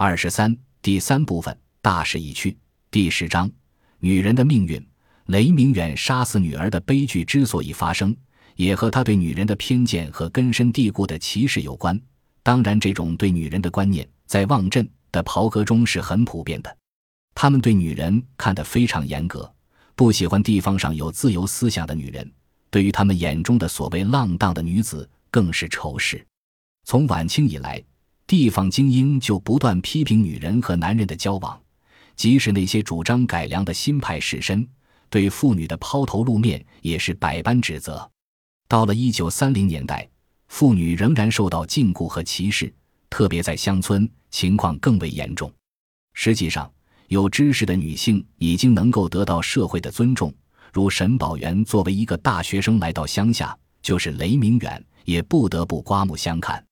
二十三第三部分大势已去。第十章女人的命运。雷明远杀死女儿的悲剧之所以发生，也和他对女人的偏见和根深蒂固的歧视有关。当然，这种对女人的观念在望镇的袍哥中是很普遍的。他们对女人看得非常严格，不喜欢地方上有自由思想的女人。对于他们眼中的所谓浪荡的女子，更是仇视。从晚清以来，地方精英就不断批评女人和男人的交往，即使那些主张改良的新派士绅。对妇女的抛头露面也是百般指责。到了一九三零年代，妇女仍然受到禁锢和歧视，特别在乡村，情况更为严重。实际上，有知识的女性已经能够得到社会的尊重，如沈宝元作为一个大学生来到乡下，就是雷明远也不得不刮目相看。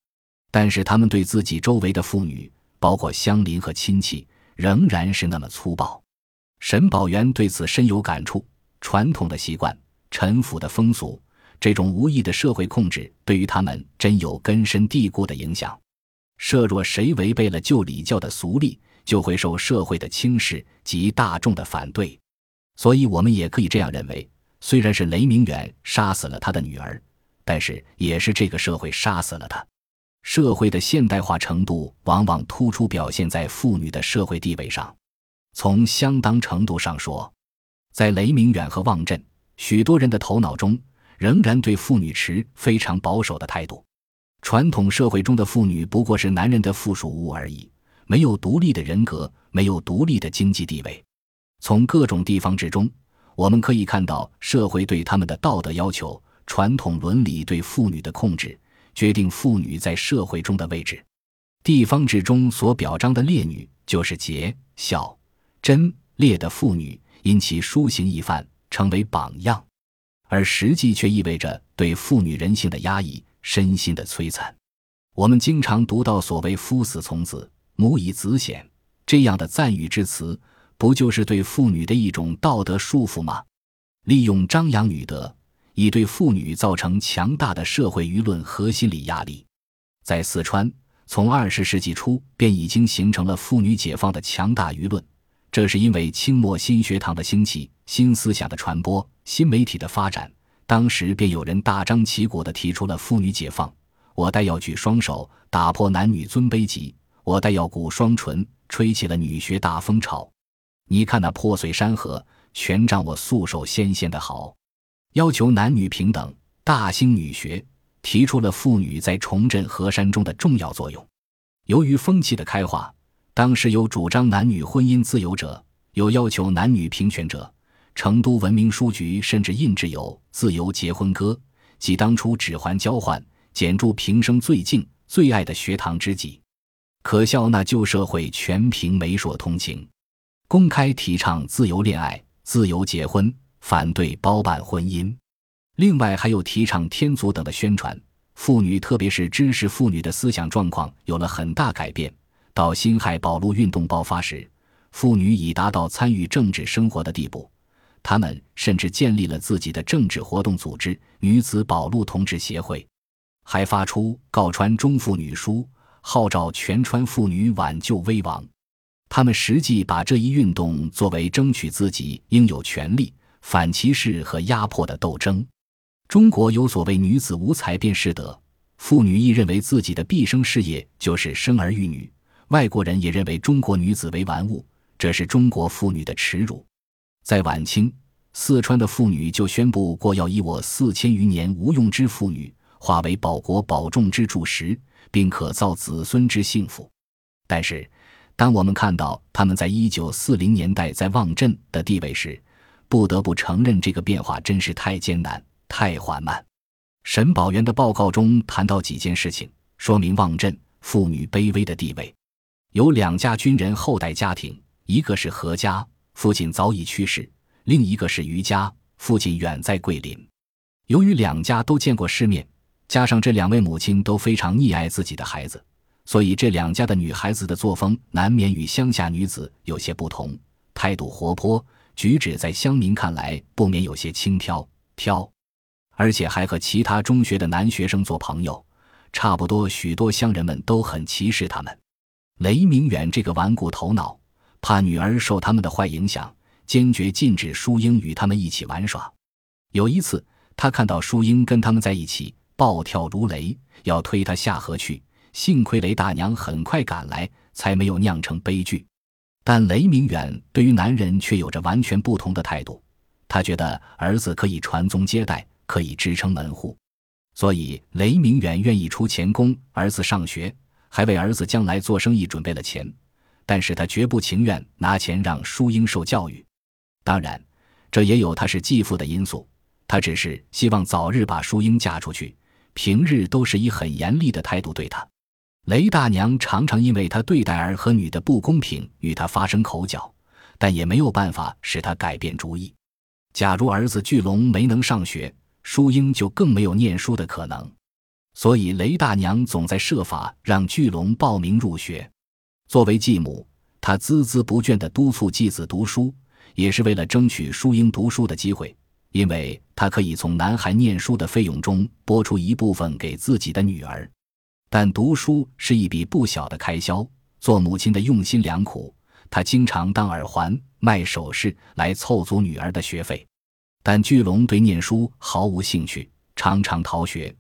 但是，他们对自己周围的妇女，包括乡邻和亲戚，仍然是那么粗暴。沈宝元对此深有感触。传统的习惯、陈腐的风俗，这种无意的社会控制，对于他们真有根深蒂固的影响。设若谁违背了旧礼教的俗例，就会受社会的轻视及大众的反对。所以，我们也可以这样认为：虽然是雷明远杀死了他的女儿，但是也是这个社会杀死了他。社会的现代化程度，往往突出表现在妇女的社会地位上。从相当程度上说，在雷明远和望镇，许多人的头脑中仍然对妇女持非常保守的态度。传统社会中的妇女不过是男人的附属物而已，没有独立的人格，没有独立的经济地位。从各种地方之中，我们可以看到社会对他们的道德要求、传统伦理对妇女的控制，决定妇女在社会中的位置。地方志中所表彰的烈女，就是节孝。贞烈的妇女因其书行一范，成为榜样，而实际却意味着对妇女人性的压抑、身心的摧残。我们经常读到所谓“夫死从子，母以子显”这样的赞誉之词，不就是对妇女的一种道德束缚吗？利用张扬女德，以对妇女造成强大的社会舆论和心理压力。在四川，从二十世纪初便已经形成了妇女解放的强大舆论。这是因为清末新学堂的兴起、新思想的传播、新媒体的发展，当时便有人大张旗鼓地提出了妇女解放。我待要举双手，打破男女尊卑级；我待要鼓双唇，吹起了女学大风潮。你看那破碎山河，全仗我素手纤纤的好。要求男女平等，大兴女学，提出了妇女在重振河山中的重要作用。由于风气的开化。当时有主张男女婚姻自由者，有要求男女平权者。成都文明书局甚至印制有《自由结婚歌》，即当初指环交换、简祝平生最敬最爱的学堂知己。可笑那旧社会全凭媒妁通情，公开提倡自由恋爱、自由结婚，反对包办婚姻。另外还有提倡天族等的宣传。妇女，特别是知识妇女的思想状况有了很大改变。到辛亥保路运动爆发时，妇女已达到参与政治生活的地步，她们甚至建立了自己的政治活动组织——女子保路同志协会，还发出告川中妇女书，号召全川妇女挽救危亡。他们实际把这一运动作为争取自己应有权利、反歧视和压迫的斗争。中国有所谓“女子无才便是德”，妇女亦认为自己的毕生事业就是生儿育女。外国人也认为中国女子为玩物，这是中国妇女的耻辱。在晚清，四川的妇女就宣布过要以我四千余年无用之妇女，化为保国保众之柱石，并可造子孙之幸福。但是，当我们看到他们在一九四零年代在望镇的地位时，不得不承认这个变化真是太艰难、太缓慢。沈宝元的报告中谈到几件事情，说明望镇妇女卑微的地位。有两家军人后代家庭，一个是何家，父亲早已去世；另一个是余家，父亲远在桂林。由于两家都见过世面，加上这两位母亲都非常溺爱自己的孩子，所以这两家的女孩子的作风难免与乡下女子有些不同，态度活泼，举止在乡民看来不免有些轻佻挑，而且还和其他中学的男学生做朋友，差不多许多乡人们都很歧视他们。雷明远这个顽固头脑，怕女儿受他们的坏影响，坚决禁止淑英与他们一起玩耍。有一次，他看到淑英跟他们在一起，暴跳如雷，要推她下河去。幸亏雷大娘很快赶来，才没有酿成悲剧。但雷明远对于男人却有着完全不同的态度。他觉得儿子可以传宗接代，可以支撑门户，所以雷明远愿意出钱供儿子上学，还为儿子将来做生意准备了钱。但是他绝不情愿拿钱让淑英受教育。当然，这也有他是继父的因素。他只是希望早日把淑英嫁出去，平日都是以很严厉的态度对她。雷大娘常常因为他对待儿和女的不公平与他发生口角，但也没有办法使他改变主意。假如儿子巨龙没能上学，淑英就更没有念书的可能。所以雷大娘总在设法让巨龙报名入学。作为继母，她孜孜不倦地督促继子读书，也是为了争取淑英读书的机会，因为她可以从男孩念书的费用中拨出一部分给自己的女儿。但读书是一笔不小的开销，做母亲的用心良苦。她经常当耳环、卖首饰来凑足女儿的学费。但巨龙对念书毫无兴趣，常常逃学；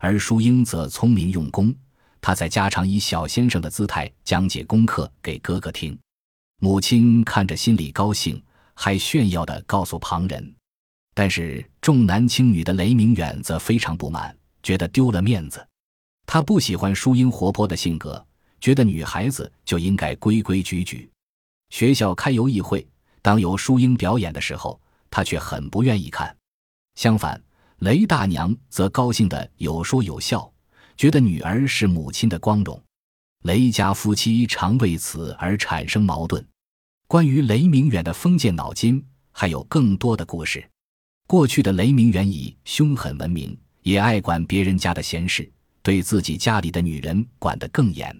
而淑英则聪明用功，她在家常以小先生的姿态讲解功课给哥哥听。母亲看着心里高兴，还炫耀地告诉旁人。但是重男轻女的雷明远则非常不满，觉得丢了面子。他不喜欢淑英活泼的性格，觉得女孩子就应该规规矩矩。学校开游艺会，当有淑英表演的时候，他却很不愿意看。相反，雷大娘则高兴的有说有笑，觉得女儿是母亲的光荣。雷家夫妻常为此而产生矛盾。关于雷明远的封建脑筋，还有更多的故事。过去的雷明远以凶狠闻名，也爱管别人家的闲事。对自己家里的女人管得更严。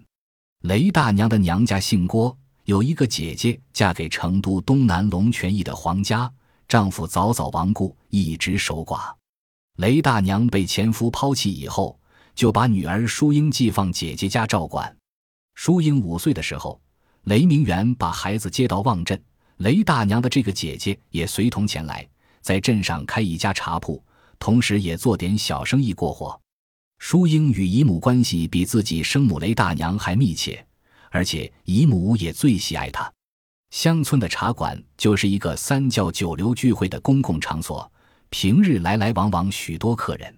雷大娘的娘家姓郭，有一个姐姐嫁给成都东南龙泉驿的黄家，丈夫早早亡故，一直守寡。雷大娘被前夫抛弃以后，就把女儿淑英寄放姐姐家照管。淑英五岁的时候，雷明元把孩子接到望镇，雷大娘的这个姐姐也随同前来，在镇上开一家茶铺，同时也做点小生意过活。淑英与姨母关系比自己生母雷大娘还密切，而且姨母也最喜爱她。乡村的茶馆就是一个三教九流聚会的公共场所，平日来来往往许多客人。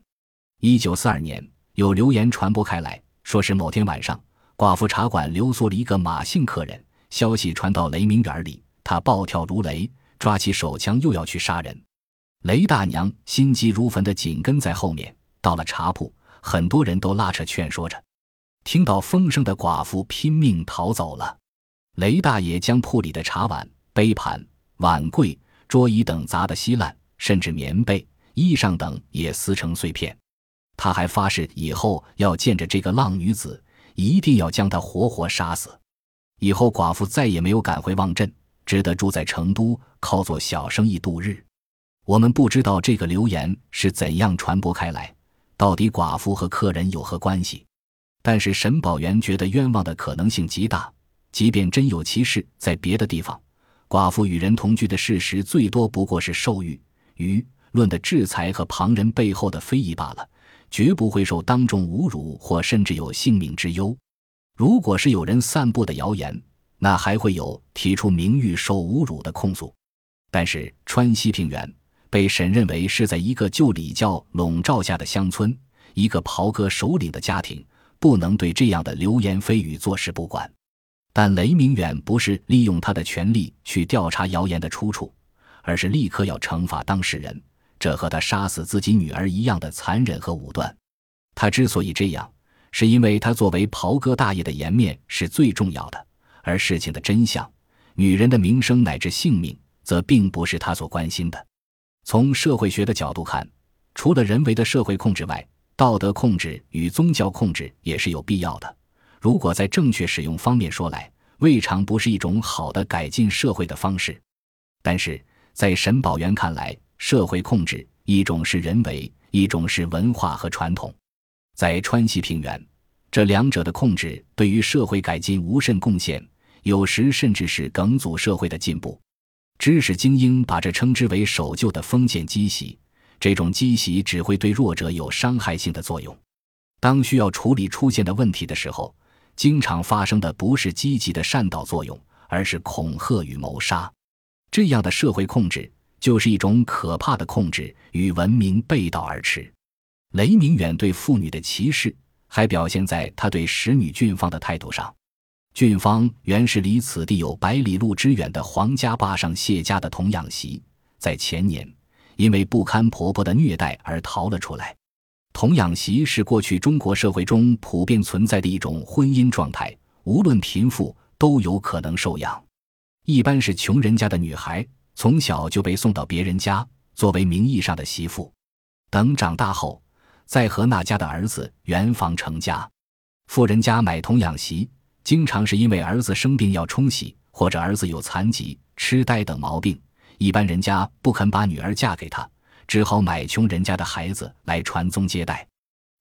一九四二年，有流言传播开来，说是某天晚上，寡妇茶馆留宿了一个马姓客人。消息传到雷鸣园里，他暴跳如雷，抓起手枪又要去杀人。雷大娘心急如焚地紧跟在后面，到了茶铺。很多人都拉扯劝说着，听到风声的寡妇拼命逃走了。雷大爷将铺里的茶碗、杯盘、碗柜、桌椅等砸得稀烂，甚至棉被、衣裳等也撕成碎片。他还发誓以后要见着这个浪女子，一定要将她活活杀死。以后寡妇再也没有赶回望镇，只得住在成都，靠做小生意度日。我们不知道这个流言是怎样传播开来。到底寡妇和客人有何关系？但是沈宝元觉得冤枉的可能性极大。即便真有其事，在别的地方，寡妇与人同居的事实最多不过是受欲舆论的制裁和旁人背后的非议罢了，绝不会受当众侮辱或甚至有性命之忧。如果是有人散布的谣言，那还会有提出名誉受侮辱的控诉。但是川西平原。被审认为是在一个旧礼教笼罩下的乡村，一个袍哥首领的家庭，不能对这样的流言蜚语坐视不管。但雷明远不是利用他的权力去调查谣言的出处，而是立刻要惩罚当事人，这和他杀死自己女儿一样的残忍和武断。他之所以这样，是因为他作为袍哥大爷的颜面是最重要的，而事情的真相、女人的名声乃至性命，则并不是他所关心的。从社会学的角度看，除了人为的社会控制外，道德控制与宗教控制也是有必要的。如果在正确使用方面说来，未尝不是一种好的改进社会的方式。但是在沈宝元看来，社会控制一种是人为，一种是文化和传统。在川西平原，这两者的控制对于社会改进无甚贡献，有时甚至是梗阻社会的进步。知识精英把这称之为守旧的封建积习，这种积习只会对弱者有伤害性的作用。当需要处理出现的问题的时候，经常发生的不是积极的善导作用，而是恐吓与谋杀。这样的社会控制就是一种可怕的控制，与文明背道而驰。雷明远对妇女的歧视，还表现在他对使女俊芳的态度上。俊芳原是离此地有百里路之远的皇家坝上谢家的童养媳，在前年因为不堪婆婆的虐待而逃了出来。童养媳是过去中国社会中普遍存在的一种婚姻状态，无论贫富都有可能受养。一般是穷人家的女孩，从小就被送到别人家作为名义上的媳妇，等长大后再和那家的儿子圆房成家。富人家买童养媳。经常是因为儿子生病要冲洗，或者儿子有残疾、痴呆等毛病，一般人家不肯把女儿嫁给他，只好买穷人家的孩子来传宗接代。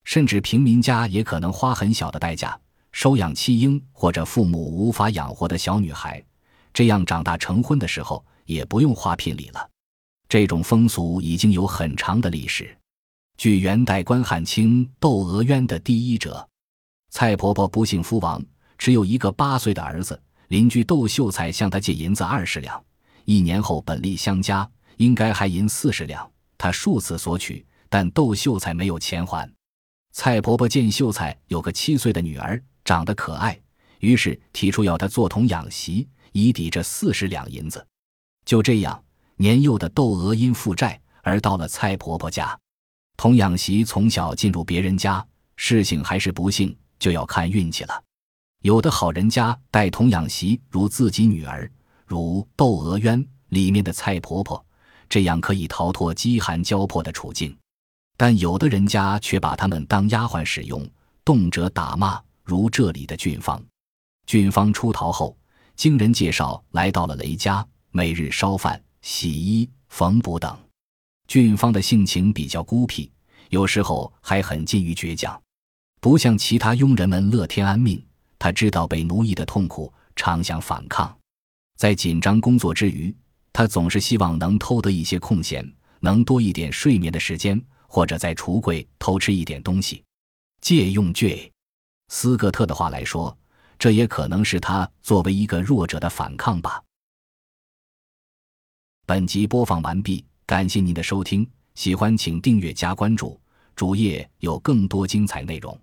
甚至平民家也可能花很小的代价收养弃婴或者父母无法养活的小女孩，这样长大成婚的时候也不用花聘礼了。这种风俗已经有很长的历史。据元代关汉卿《窦娥冤》的第一者，蔡婆婆不幸夫亡。只有一个八岁的儿子，邻居窦秀才向他借银子二十两，一年后本利相加，应该还银四十两。他数次索取，但窦秀才没有钱还。蔡婆婆见秀才有个七岁的女儿，长得可爱，于是提出要他做童养媳，以抵这四十两银子。就这样，年幼的窦娥因负债而到了蔡婆婆家。童养媳从小进入别人家，事情还是不幸，就要看运气了。有的好人家待童养媳如自己女儿，如《窦娥冤》里面的蔡婆婆，这样可以逃脱饥寒交迫的处境；但有的人家却把他们当丫鬟使用，动辄打骂，如这里的俊芳。俊芳出逃后，经人介绍来到了雷家，每日烧饭、洗衣、缝补等。俊芳的性情比较孤僻，有时候还很近于倔强，不像其他佣人们乐天安命。他知道被奴役的痛苦，常想反抗。在紧张工作之余，他总是希望能偷得一些空闲，能多一点睡眠的时间，或者在橱柜偷吃一点东西。借用 J. 斯科特的话来说，这也可能是他作为一个弱者的反抗吧。本集播放完毕，感谢您的收听，喜欢请订阅加关注，主页有更多精彩内容。